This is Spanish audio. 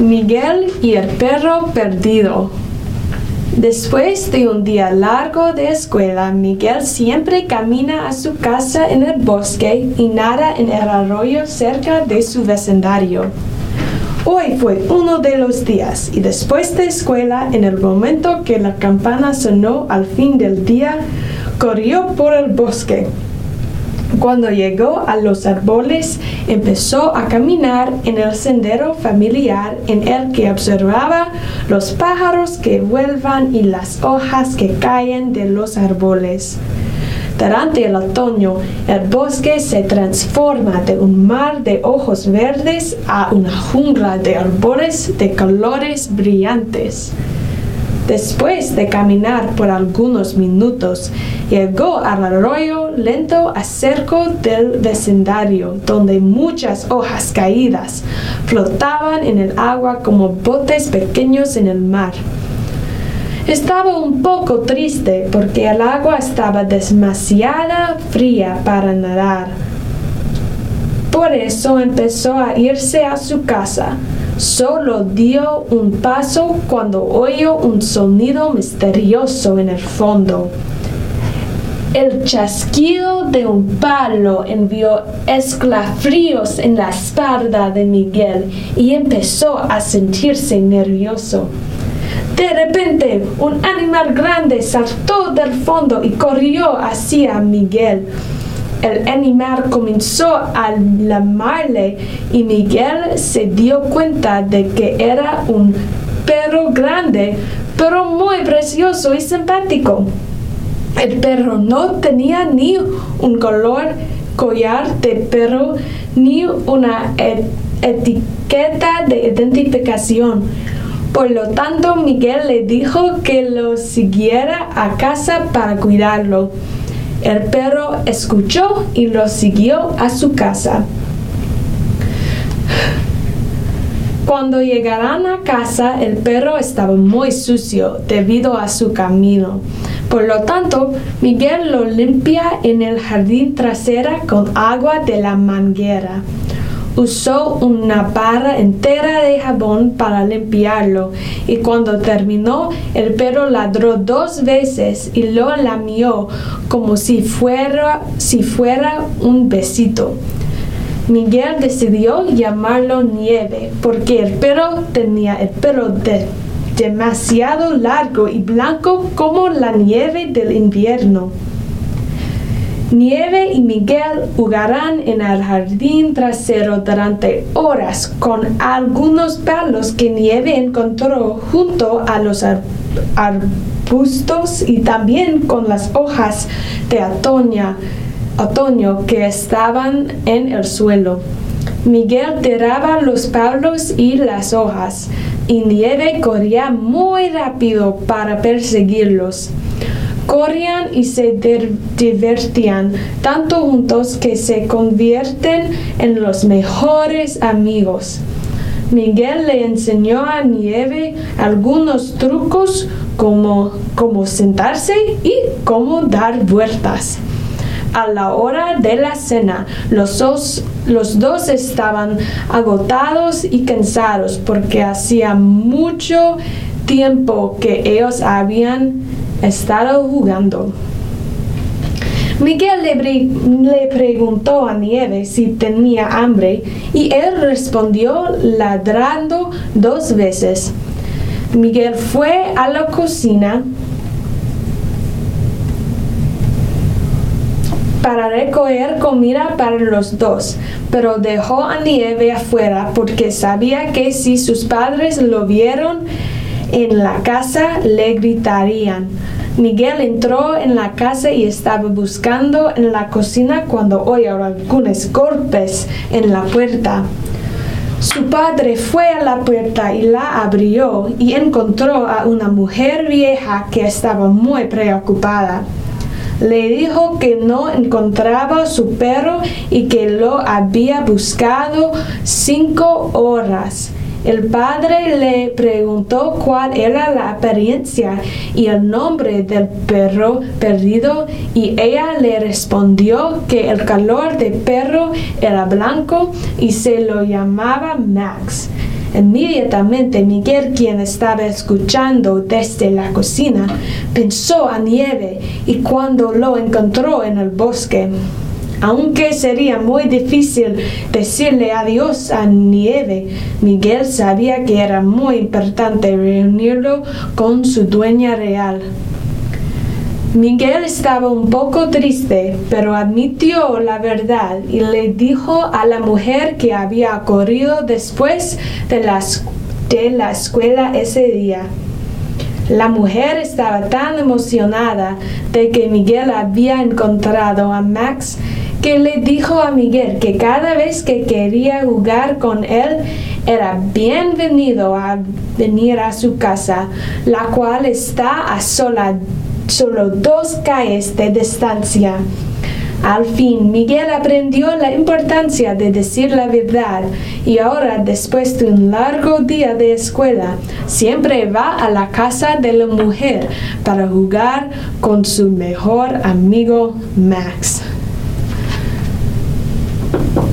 Miguel y el perro perdido. Después de un día largo de escuela, Miguel siempre camina a su casa en el bosque y nada en el arroyo cerca de su vecindario. Hoy fue uno de los días y después de escuela, en el momento que la campana sonó al fin del día, corrió por el bosque. Cuando llegó a los árboles, empezó a caminar en el sendero familiar en el que observaba los pájaros que vuelvan y las hojas que caen de los árboles. Durante el otoño, el bosque se transforma de un mar de ojos verdes a una jungla de árboles de colores brillantes. Después de caminar por algunos minutos, llegó al arroyo lento acerca del vecindario, donde muchas hojas caídas flotaban en el agua como botes pequeños en el mar. Estaba un poco triste porque el agua estaba demasiado fría para nadar. Por eso empezó a irse a su casa. Solo dio un paso cuando oyó un sonido misterioso en el fondo. El chasquido de un palo envió escalofríos en la espalda de Miguel y empezó a sentirse nervioso. De repente, un animal grande saltó del fondo y corrió hacia Miguel el animal comenzó a lamarle y Miguel se dio cuenta de que era un perro grande, pero muy precioso y simpático. El perro no tenía ni un color collar de perro ni una etiqueta de identificación. Por lo tanto, Miguel le dijo que lo siguiera a casa para cuidarlo. El perro escuchó y lo siguió a su casa. Cuando llegaron a casa, el perro estaba muy sucio debido a su camino. Por lo tanto, Miguel lo limpia en el jardín trasera con agua de la manguera usó una barra entera de jabón para limpiarlo y cuando terminó el perro ladró dos veces y lo lamió como si fuera, si fuera un besito. Miguel decidió llamarlo Nieve porque el perro tenía el pelo demasiado largo y blanco como la nieve del invierno. Nieve y Miguel jugarán en el jardín trasero durante horas con algunos palos que Nieve encontró junto a los arbustos y también con las hojas de otoño que estaban en el suelo. Miguel tiraba los palos y las hojas, y Nieve corría muy rápido para perseguirlos corrían y se divertían tanto juntos que se convierten en los mejores amigos. Miguel le enseñó a Nieve algunos trucos como, sentarse y cómo dar vueltas. A la hora de la cena, los dos, los dos estaban agotados y cansados porque hacía mucho tiempo que ellos habían estado jugando. Miguel le, preguntó a Nieve si tenía hambre y él respondió ladrando dos veces. Miguel fue a la cocina para recoger comida para los dos, pero dejó a Nieve afuera porque sabía que si sus padres lo vieron, en la casa le gritarían. Miguel entró en la casa y estaba buscando en la cocina cuando oyó algunos golpes en la puerta. Su padre fue a la puerta y la abrió y encontró a una mujer vieja que estaba muy preocupada. Le dijo que no encontraba su perro y que lo había buscado cinco horas. El padre le preguntó cuál era la apariencia y el nombre del perro perdido y ella le respondió que el color del perro era blanco y se lo llamaba Max. Inmediatamente Miguel, quien estaba escuchando desde la cocina, pensó a Nieve y cuando lo encontró en el bosque, aunque sería muy difícil decirle adiós a Nieve, Miguel sabía que era muy importante reunirlo con su dueña real. Miguel estaba un poco triste, pero admitió la verdad y le dijo a la mujer que había corrido después de la, de la escuela ese día. La mujer estaba tan emocionada de que Miguel había encontrado a Max que le dijo a Miguel que cada vez que quería jugar con él era bienvenido a venir a su casa, la cual está a sola solo dos calles de distancia. Al fin, Miguel aprendió la importancia de decir la verdad y ahora, después de un largo día de escuela, siempre va a la casa de la mujer para jugar con su mejor amigo Max.